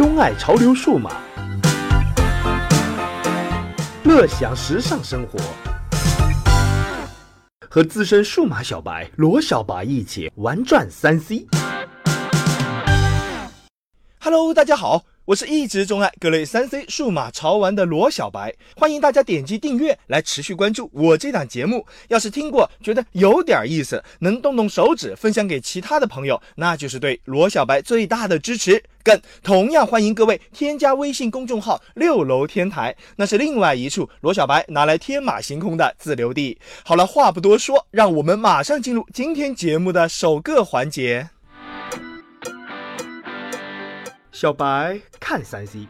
钟爱潮流数码，乐享时尚生活，和资深数码小白罗小白一起玩转三 C。Hello，大家好。我是一直钟爱各类三 C 数码潮玩的罗小白，欢迎大家点击订阅来持续关注我这档节目。要是听过觉得有点意思，能动动手指分享给其他的朋友，那就是对罗小白最大的支持。更同样欢迎各位添加微信公众号“六楼天台”，那是另外一处罗小白拿来天马行空的自留地。好了，话不多说，让我们马上进入今天节目的首个环节。小白看三 C，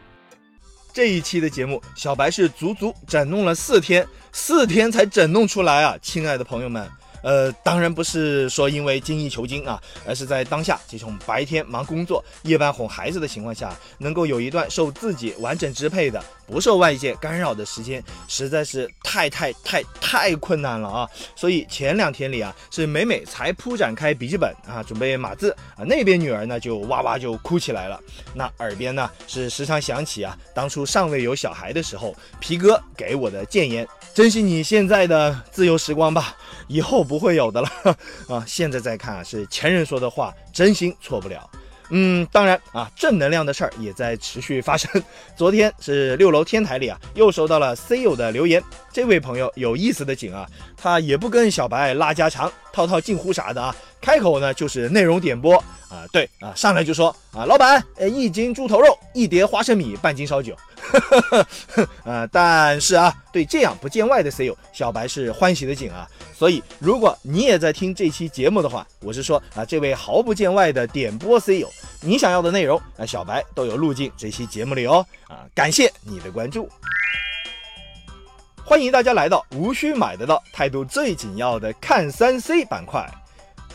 这一期的节目，小白是足足整弄了四天，四天才整弄出来啊！亲爱的朋友们。呃，当然不是说因为精益求精啊，而是在当下这种白天忙工作、夜班哄孩子的情况下，能够有一段受自己完整支配的、不受外界干扰的时间，实在是太太太太困难了啊！所以前两天里啊，是每每才铺展开笔记本啊，准备码字啊，那边女儿呢就哇哇就哭起来了，那耳边呢是时常想起啊，当初尚未有小孩的时候，皮哥给我的谏言：珍惜你现在的自由时光吧，以后。不会有的了 啊！现在再看啊是前人说的话，真心错不了。嗯，当然啊，正能量的事儿也在持续发生。昨天是六楼天台里啊，又收到了 C 友的留言。这位朋友有意思的紧啊，他也不跟小白拉家常、套套近乎啥的啊，开口呢就是内容点播啊，对啊，上来就说啊，老板，呃，一斤猪头肉，一碟花生米，半斤烧酒。呃，但是啊，对这样不见外的 C 友，小白是欢喜的紧啊。所以，如果你也在听这期节目的话，我是说啊，这位毫不见外的点播 C 友，你想要的内容啊，小白都有录进这期节目里哦。啊，感谢你的关注，欢迎大家来到无需买得到、态度最紧要的看三 C 板块。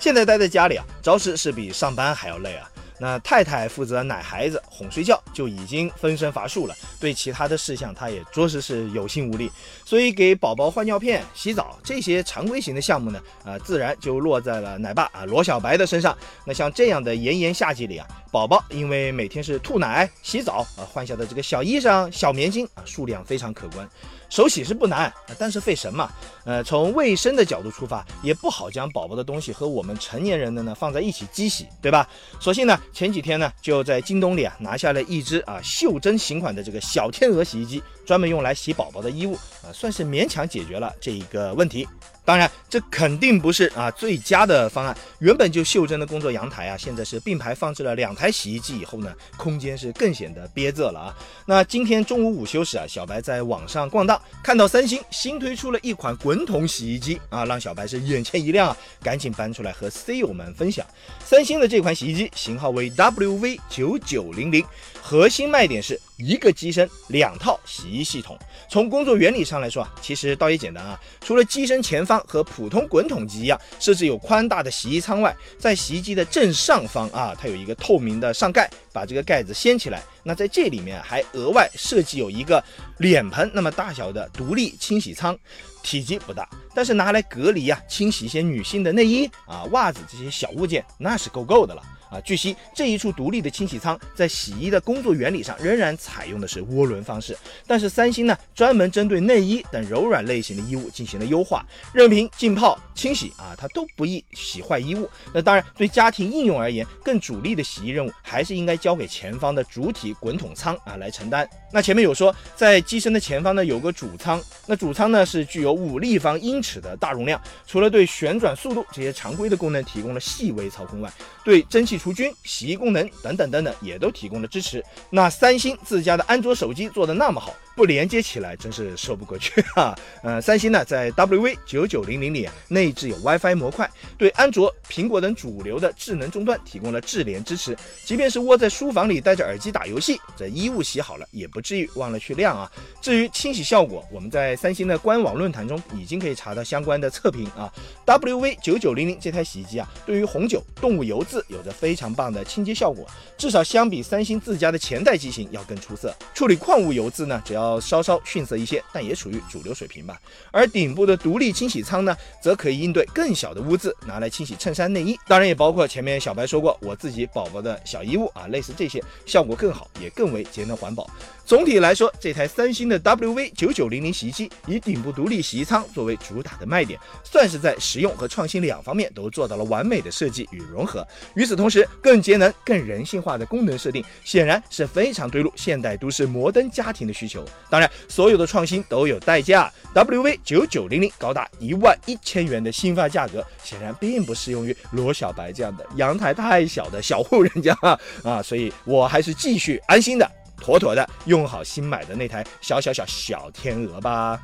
现在待在家里啊，着实是比上班还要累啊。那太太负责奶孩子、哄睡觉，就已经分身乏术了。对其他的事项，她也着实是有心无力。所以给宝宝换尿片、洗澡这些常规型的项目呢，啊，自然就落在了奶爸啊罗小白的身上。那像这样的炎炎夏季里啊，宝宝因为每天是吐奶、洗澡啊，换下的这个小衣裳、小棉巾啊，数量非常可观。手洗是不难，但是费神嘛。呃，从卫生的角度出发，也不好将宝宝的东西和我们成年人的呢放在一起机洗，对吧？所幸呢，前几天呢就在京东里啊拿下了一只啊袖珍型款的这个小天鹅洗衣机，专门用来洗宝宝的衣物啊，算是勉强解决了这一个问题。当然，这肯定不是啊最佳的方案。原本就袖珍的工作阳台啊，现在是并排放置了两台洗衣机以后呢，空间是更显得憋仄了啊。那今天中午午休时啊，小白在网上逛荡，看到三星新推出了一款滚筒洗衣机啊，让小白是眼前一亮啊，赶紧搬出来和 C 友们分享。三星的这款洗衣机型号为 WV 九九零零，核心卖点是。一个机身两套洗衣系统，从工作原理上来说啊，其实倒也简单啊。除了机身前方和普通滚筒机一样设置有宽大的洗衣舱外，在洗衣机的正上方啊，它有一个透明的上盖，把这个盖子掀起来。那在这里面还额外设计有一个脸盆那么大小的独立清洗舱，体积不大，但是拿来隔离啊，清洗一些女性的内衣啊、袜子这些小物件，那是够够的了。啊，据悉这一处独立的清洗舱在洗衣的工作原理上仍然采用的是涡轮方式，但是三星呢专门针对内衣等柔软类型的衣物进行了优化，热平、浸泡、清洗啊，它都不易洗坏衣物。那当然，对家庭应用而言，更主力的洗衣任务还是应该交给前方的主体滚筒舱啊来承担。那前面有说，在机身的前方呢有个主舱，那主舱呢是具有五立方英尺的大容量，除了对旋转速度这些常规的功能提供了细微操控外，对蒸汽除菌、洗衣功能等等等等也都提供了支持。那三星自家的安卓手机做的那么好。不连接起来真是说不过去哈。呃，三星呢在 WV 九九零零里内置有 WiFi 模块，对安卓、苹果等主流的智能终端提供了智联支持。即便是窝在书房里戴着耳机打游戏，这衣物洗好了也不至于忘了去晾啊。至于清洗效果，我们在三星的官网论坛中已经可以查到相关的测评啊。WV 九九零零这台洗衣机啊，对于红酒、动物油渍有着非常棒的清洁效果，至少相比三星自家的前代机型要更出色。处理矿物油渍呢，只要要稍稍逊色一些，但也处于主流水平吧。而顶部的独立清洗舱呢，则可以应对更小的污渍，拿来清洗衬衫内衣，当然也包括前面小白说过我自己宝宝的小衣物啊，类似这些，效果更好，也更为节能环保。总体来说，这台三星的 WV 九九零零洗衣机以顶部独立洗衣舱作为主打的卖点，算是在实用和创新两方面都做到了完美的设计与融合。与此同时，更节能、更人性化的功能设定，显然是非常对路现代都市摩登家庭的需求。当然，所有的创新都有代价。WV 九九零零高达一万一千元的新发价格，显然并不适用于罗小白这样的阳台太小的小户人家啊，所以我还是继续安心的。妥妥的用好新买的那台小小小小天鹅吧。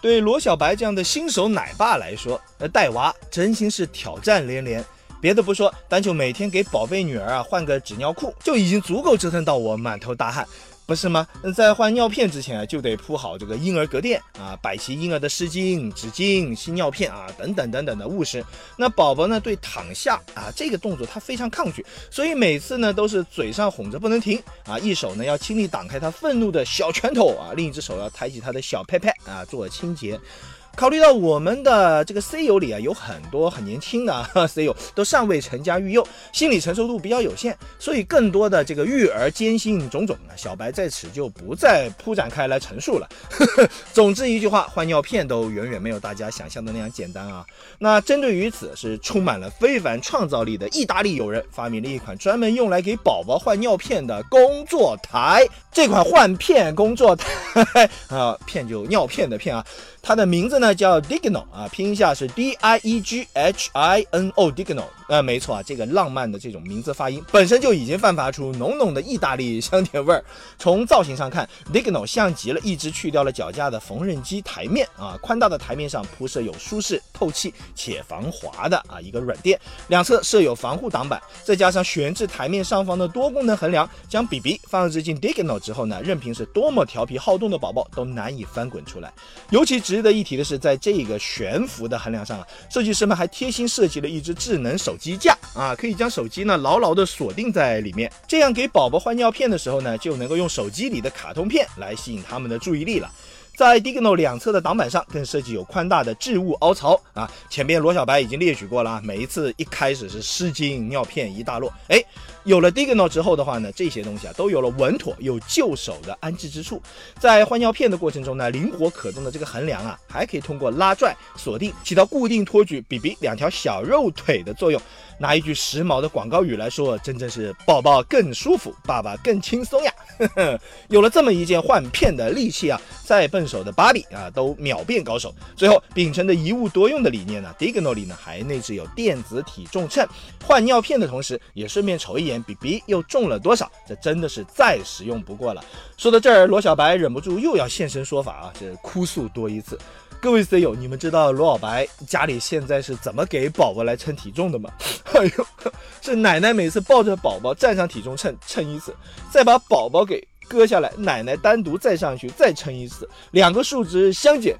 对罗小白这样的新手奶爸来说，呃，带娃真心是挑战连连。别的不说，单就每天给宝贝女儿啊换个纸尿裤，就已经足够折腾到我满头大汗。不是吗？在换尿片之前啊，就得铺好这个婴儿隔垫啊，摆齐婴儿的湿巾、纸巾、新尿片啊，等等等等的物事。那宝宝呢，对躺下啊这个动作他非常抗拒，所以每次呢都是嘴上哄着不能停啊，一手呢要轻力挡开他愤怒的小拳头啊，另一只手要抬起他的小拍拍啊做清洁。考虑到我们的这个 C 友里啊，有很多很年轻的 C 友都尚未成家育幼，心理承受度比较有限，所以更多的这个育儿艰辛种种啊，小白在此就不再铺展开来陈述了。总之一句话，换尿片都远远没有大家想象的那样简单啊。那针对于此，是充满了非凡创造力的意大利友人发明了一款专门用来给宝宝换尿片的工作台。这款换片工作台 啊，片就尿片的片啊。它的名字呢叫 Digno 啊，拼一下是 D I E G H I N O Digno。呃，没错啊，这个浪漫的这种名字发音本身就已经散发出浓浓的意大利香甜味儿。从造型上看，Digno 像极了一只去掉了脚架的缝纫机台面啊，宽大的台面上铺设有舒适、透气且防滑的啊一个软垫，两侧设有防护挡板，再加上悬置台面上方的多功能横梁，将 BB 放置进 Digno 之后呢，任凭是多么调皮好动的宝宝都难以翻滚出来。尤其值得一提的是，在这个悬浮的横梁上啊，设计师们还贴心设计了一只智能手。手机架啊，可以将手机呢牢牢的锁定在里面，这样给宝宝换尿片的时候呢，就能够用手机里的卡通片来吸引他们的注意力了。在 Digno 两侧的挡板上，更设计有宽大的置物凹槽啊。前边罗小白已经列举过了啊，每一次一开始是湿巾尿片一大摞，哎。有了 Digno 之后的话呢，这些东西啊都有了稳妥有就手的安置之处。在换尿片的过程中呢，灵活可动的这个横梁啊，还可以通过拉拽锁定，起到固定托举 BB 两条小肉腿的作用。拿一句时髦的广告语来说，真正是宝宝更舒服，爸爸更轻松呀。有了这么一件换片的利器啊，在笨手的芭比啊都秒变高手。最后秉承着一物多用的理念呢，Digno 里呢还内置有电子体重秤，换尿片的同时也顺便瞅一眼。比 B 又重了多少？这真的是再实用不过了。说到这儿，罗小白忍不住又要现身说法啊，这哭诉多一次。各位 C 友，你们知道罗小白家里现在是怎么给宝宝来称体重的吗？哎呦，是奶奶每次抱着宝宝站上体重秤称一次，再把宝宝给割下来，奶奶单独再上去再称一次，两个数值相减。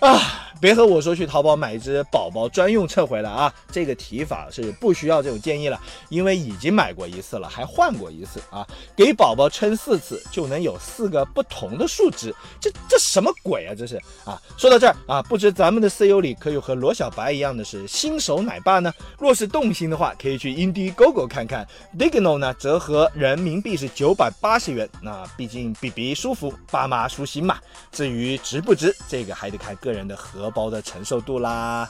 啊，别和我说去淘宝买一只宝宝专用秤回来啊！这个提法是不需要这种建议了，因为已经买过一次了，还换过一次啊！给宝宝称四次就能有四个不同的数值，这这什么鬼啊？这是啊！说到这儿啊，不知咱们的 C U 里可有和罗小白一样的是新手奶爸呢？若是动心的话，可以去 Indiegogo 看看，Digno 呢折合人民币是九百八十元。那毕竟 BB 舒服，爸妈舒心嘛。至于值不值，这个还得看个。个人的荷包的承受度啦。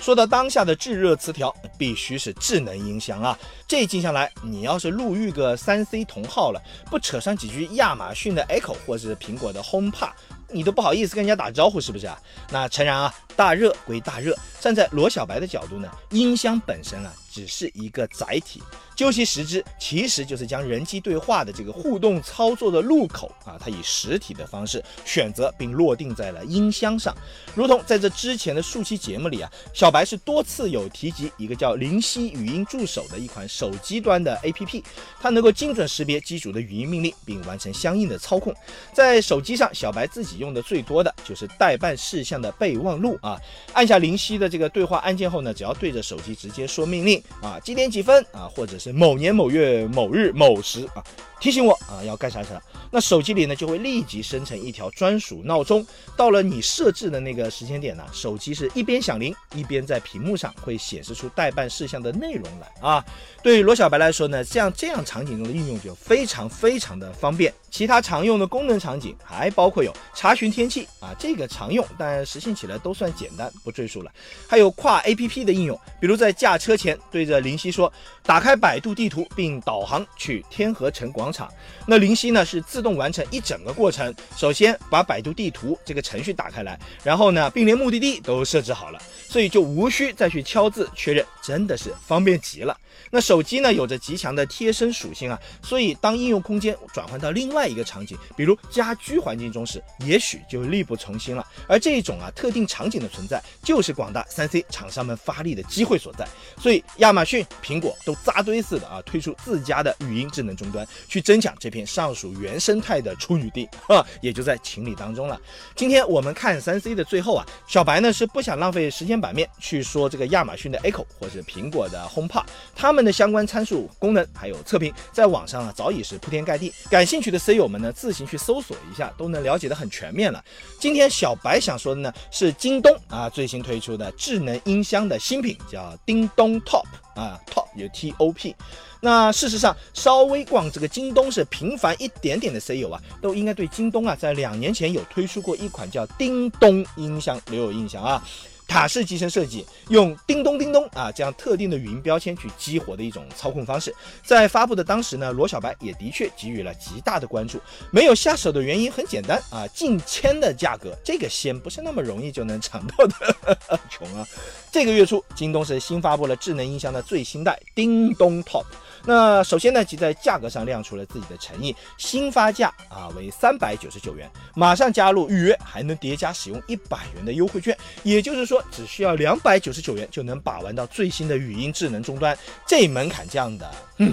说到当下的炙热词条，必须是智能音箱啊！这静下来，你要是路遇个三 C 同号了，不扯上几句亚马逊的 Echo 或是苹果的 HomePod，你都不好意思跟人家打招呼，是不是啊？那诚然啊，大热归大热，站在罗小白的角度呢，音箱本身啊，只是一个载体。究其实质，其实就是将人机对话的这个互动操作的入口啊，它以实体的方式选择并落定在了音箱上。如同在这之前的数期节目里啊，小白是多次有提及一个叫灵犀语音助手的一款手机端的 APP，它能够精准识别机主的语音命令，并完成相应的操控。在手机上，小白自己用的最多的就是代办事项的备忘录啊。按下灵犀的这个对话按键后呢，只要对着手机直接说命令，啊，几点几分啊，或者是某年某月某日某时啊，提醒我啊要干啥啥。那手机里呢就会立即生成一条专属闹钟，到了你设置的那个时间点呢，手机是一边响铃，一边在屏幕上会显示出待办事项的内容来啊。对于罗小白来说呢，像这样场景中的应用就非常非常的方便。其他常用的功能场景还包括有查询天气啊，这个常用，但实现起来都算简单，不赘述了。还有跨 APP 的应用，比如在驾车前对着灵犀说，打开百度地图并导航去天河城广场，那灵犀呢是自动完成一整个过程。首先把百度地图这个程序打开来，然后呢，并连目的地都设置好了，所以就无需再去敲字确认，真的是方便极了。那手机呢有着极强的贴身属性啊，所以当应用空间转换到另外一个场景，比如家居环境中时，也许就力不从心了。而这一种啊特定场景的存在，就是广大三 C 厂商们发力的机会所在。所以亚马逊、苹果都扎堆似的啊推出自家的语音智能终端，去争抢这片尚属原生态的处女地啊，也就在情理当中了。今天我们看三 C 的最后啊，小白呢是不想浪费时间版面去说这个亚马逊的 Echo 或者苹果的 HomePod，他们。的相关参数、功能还有测评，在网上啊早已是铺天盖地。感兴趣的 C 友们呢，自行去搜索一下，都能了解的很全面了。今天小白想说的呢，是京东啊最新推出的智能音箱的新品，叫叮咚 Top 啊，Top 有 T O P。那事实上，稍微逛这个京东是频繁一点点的 CEO 啊，都应该对京东啊在两年前有推出过一款叫叮咚音箱留有印象啊。塔式集成设计，用叮咚叮咚啊这样特定的语音标签去激活的一种操控方式，在发布的当时呢，罗小白也的确给予了极大的关注。没有下手的原因很简单啊，近千的价格，这个仙不是那么容易就能尝到的，穷啊！这个月初，京东是新发布了智能音箱的最新代叮咚 Top。那首先呢，即在价格上亮出了自己的诚意，新发价啊为三百九十九元，马上加入预约，还能叠加使用一百元的优惠券，也就是说只需要两百九十九元就能把玩到最新的语音智能终端，这门槛降的，嗯。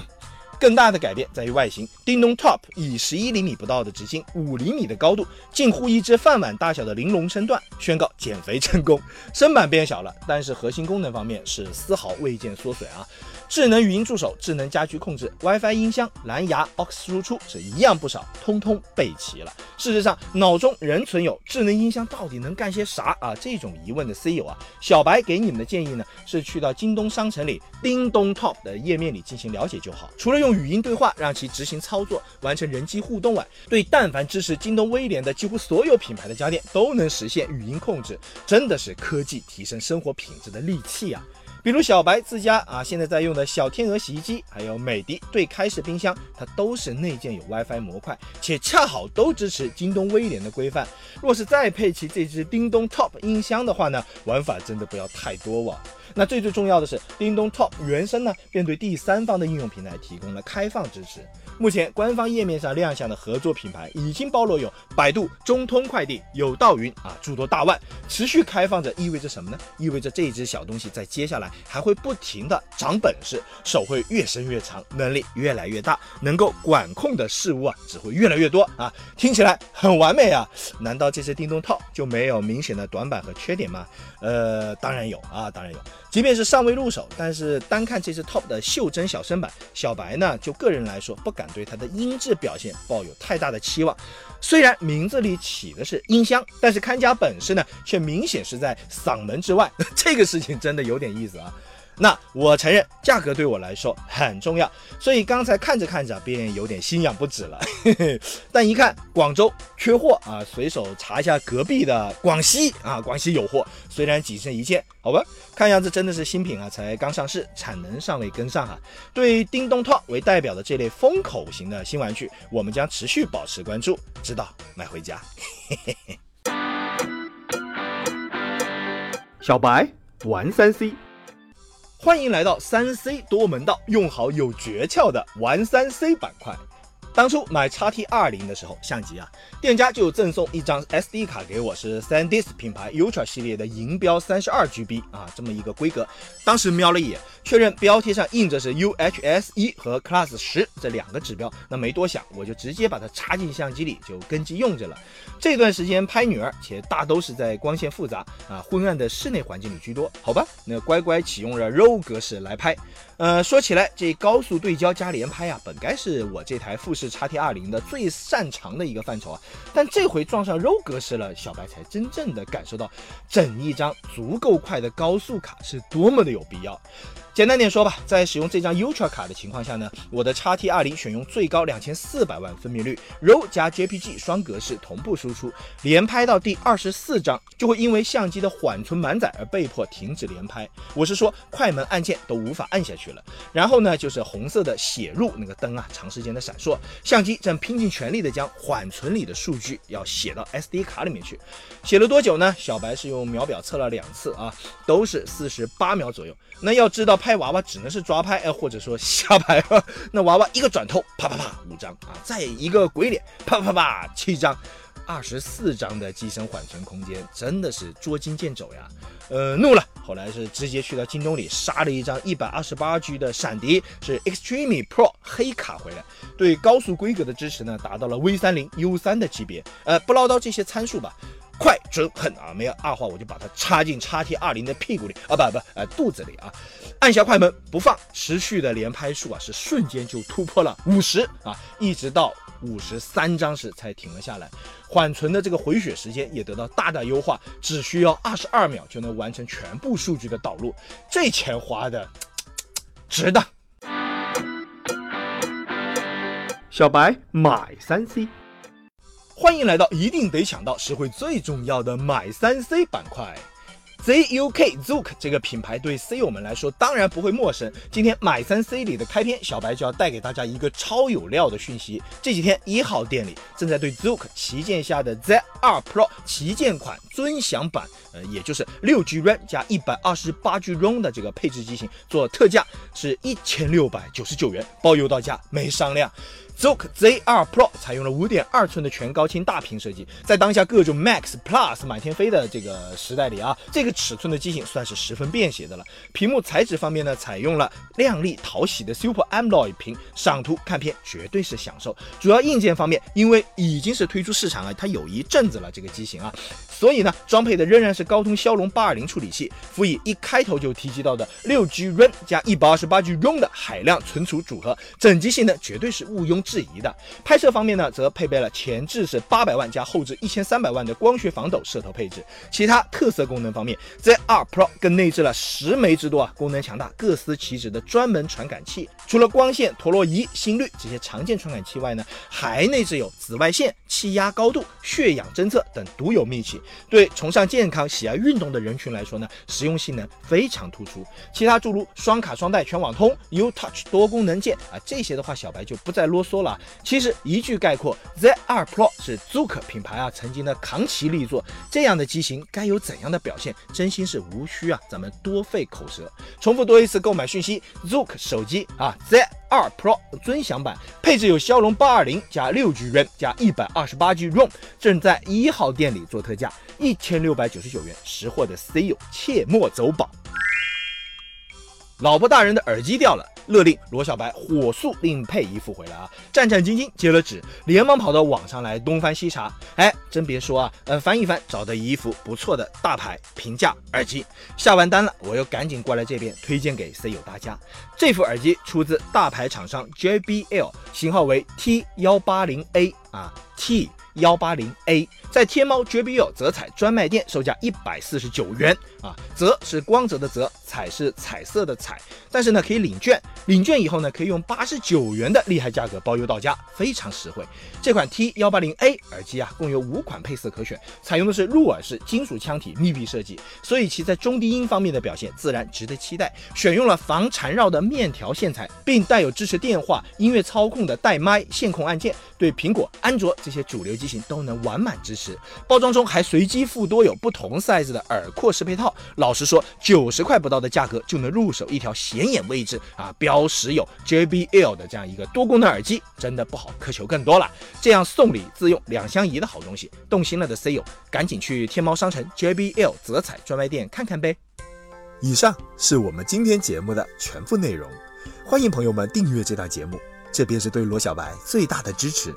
更大的改变在于外形，叮咚 Top 以十一厘米不到的直径，五厘米的高度，近乎一只饭碗大小的玲珑身段，宣告减肥成功。身板变小了，但是核心功能方面是丝毫未见缩水啊。智能语音助手、智能家居控制、WiFi 音箱、蓝牙 AUX 输出是一样不少，通通备齐了。事实上，脑中仍存有智能音箱到底能干些啥啊这种疑问的 C 友啊，小白给你们的建议呢，是去到京东商城里叮咚 Top 的页面里进行了解就好。除了用语音对话让其执行操作、完成人机互动啊，对但凡支持京东威廉的几乎所有品牌的家电都能实现语音控制，真的是科技提升生活品质的利器啊！比如小白自家啊，现在在用的小天鹅洗衣机，还有美的对开式冰箱，它都是内建有 WiFi 模块，且恰好都支持京东威廉的规范。若是再配齐这只叮咚 Top 音箱的话呢，玩法真的不要太多哇。那最最重要的是，叮咚 Top 原生呢，便对第三方的应用平台提供了开放支持。目前官方页面上亮相的合作品牌已经包罗有百度、中通快递、有道云啊诸多大腕，持续开放着意味着什么呢？意味着这只小东西在接下来还会不停的长本事，手会越伸越长，能力越来越大，能够管控的事物啊只会越来越多啊！听起来很完美啊！难道这只叮咚套就没有明显的短板和缺点吗？呃，当然有啊，当然有。即便是尚未入手，但是单看这只 Top 的袖珍小身板，小白呢就个人来说不敢。对它的音质表现抱有太大的期望，虽然名字里起的是音箱，但是看家本事呢，却明显是在嗓门之外。这个事情真的有点意思啊。那我承认价格对我来说很重要，所以刚才看着看着便有点心痒不止了。但一看广州缺货啊，随手查一下隔壁的广西啊，广西有货，虽然仅剩一件，好吧，看样子真的是新品啊，才刚上市，产能尚未跟上哈。对叮咚 Top 为代表的这类风口型的新玩具，我们将持续保持关注，直到买回家。小白玩三 C。欢迎来到三 C 多门道，用好有诀窍的玩三 C 板块。当初买叉 T 二零的时候，相机啊，店家就赠送一张 SD 卡给我，是 SanDisk 品牌 Ultra 系列的银标三十二 GB 啊，这么一个规格。当时瞄了一眼，确认标贴上印着是 UHS 一和 Class 十这两个指标，那没多想，我就直接把它插进相机里，就跟机用着了。这段时间拍女儿，且大都是在光线复杂啊、昏暗的室内环境里居多，好吧，那乖乖启用了 RAW 格式来拍。呃，说起来，这高速对焦加连拍啊，本该是我这台富士 x T 二零的最擅长的一个范畴啊。但这回撞上 RO 格式了，小白才真正的感受到，整一张足够快的高速卡是多么的有必要。简单点说吧，在使用这张 Ultra 卡的情况下呢，我的 x T 二零选用最高两千四百万分辨率，RAW 加 JPG 双格式同步输出，连拍到第二十四张就会因为相机的缓存满载而被迫停止连拍。我是说，快门按键都无法按下去了。然后呢，就是红色的写入那个灯啊，长时间的闪烁，相机正拼尽全力的将缓存里的数据要写到 SD 卡里面去。写了多久呢？小白是用秒表测了两次啊，都是四十八秒左右。那要知道。拍娃娃只能是抓拍，哎，或者说瞎拍。那娃娃一个转头，啪啪啪，五张啊，再一个鬼脸，啪啪啪，七张，二十四张的机身缓存空间，真的是捉襟见肘呀。呃，怒了，后来是直接去到京东里杀了一张一百二十八 G 的闪迪，是 Extreme Pro 黑卡回来，对高速规格的支持呢，达到了 V 三零 U 三的级别。呃，不唠叨这些参数吧。快准狠啊！没有二话我就把它插进叉 T 二零的屁股里啊，不不，呃肚子里啊，按下快门不放，持续的连拍数啊是瞬间就突破了五十啊，一直到五十三张时才停了下来。缓存的这个回血时间也得到大大优化，只需要二十二秒就能完成全部数据的导入，这钱花的值得。小白买三 C。欢迎来到一定得抢到实惠最重要的买三 C 板块。ZUK Zook 这个品牌对 C 友们来说当然不会陌生。今天买三 C 里的开篇，小白就要带给大家一个超有料的讯息。这几天一号店里正在对 Zook 旗舰下的 Z2 Pro 旗舰款尊享版，呃，也就是六 G RAM 加一百二十八 G ROM 的这个配置机型做特价，是一千六百九十九元，包邮到家，没商量。Zook Z2 Pro 采用了五点二寸的全高清大屏设计，在当下各种 Max Plus 满天飞的这个时代里啊，这个尺寸的机型算是十分便携的了。屏幕材质方面呢，采用了亮丽讨喜的 Super AMOLED 屏，赏图看片绝对是享受。主要硬件方面，因为已经是推出市场了，它有一阵子了这个机型啊，所以呢，装配的仍然是高通骁龙八二零处理器，辅以一开头就提及到的六 G RAM 加一百二十八 G ROM 的海量存储组合，整机性能绝对是毋庸。质疑的拍摄方面呢，则配备了前置是八百万加后置一千三百万的光学防抖摄头配置。其他特色功能方面，Z2 Pro 更内置了十枚之多啊，功能强大、各司其职的专门传感器。除了光线、陀螺仪、心率这些常见传感器外呢，还内置有紫外线、气压高度、血氧侦测等独有秘器。对崇尚健康、喜爱运动的人群来说呢，实用性能非常突出。其他诸如双卡双待、全网通、U Touch 多功能键啊，这些的话，小白就不再啰嗦。说了，其实一句概括，Z2 Pro 是 Zook 品牌啊曾经的扛旗力作，这样的机型该有怎样的表现，真心是无需啊咱们多费口舌。重复多一次购买讯息，Zook 手机啊 Z2 Pro 尊享版，配置有骁龙八二零加六 G RAM 加一百二十八 G ROM，正在一号店里做特价，一千六百九十九元，识货的 C 友切莫走宝。老婆大人的耳机掉了。勒令罗小白火速另配一副回来啊！战战兢兢接了旨，连忙跑到网上来东翻西查。哎，真别说啊，呃，翻一翻找到一副不错的大牌平价耳机。下完单了，我又赶紧过来这边推荐给 C 友大家。这副耳机出自大牌厂商 JBL，型号为 T 幺八零 A 啊 T。幺八零 A 在天猫绝笔友泽彩专卖店售价一百四十九元啊，泽是光泽的泽，彩是彩色的彩，但是呢可以领券，领券以后呢可以用八十九元的厉害价格包邮到家，非常实惠。这款 T 幺八零 A 耳机啊，共有五款配色可选，采用的是入耳式金属腔体密闭设计，所以其在中低音方面的表现自然值得期待。选用了防缠绕的面条线材，并带有支持电话、音乐操控的带麦线控按键，对苹果、安卓这些主流机。型都能完满支持，包装中还随机附多有不同 size 的耳廓适配套。老实说，九十块不到的价格就能入手一条显眼位置啊，标识有 JBL 的这样一个多功能耳机，真的不好苛求更多了。这样送礼自用两相宜的好东西，动心了的 C 友赶紧去天猫商城 JBL 泽彩专卖店看看呗。以上是我们今天节目的全部内容，欢迎朋友们订阅这档节目，这便是对罗小白最大的支持。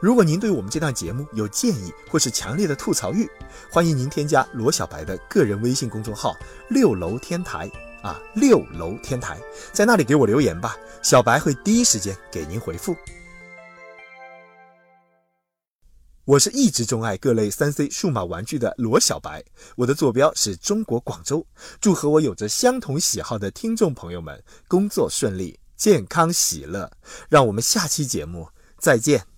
如果您对我们这档节目有建议或是强烈的吐槽欲，欢迎您添加罗小白的个人微信公众号“六楼天台”，啊六楼天台，在那里给我留言吧，小白会第一时间给您回复。我是一直钟爱各类三 C 数码玩具的罗小白，我的坐标是中国广州。祝和我有着相同喜好的听众朋友们工作顺利、健康喜乐。让我们下期节目再见。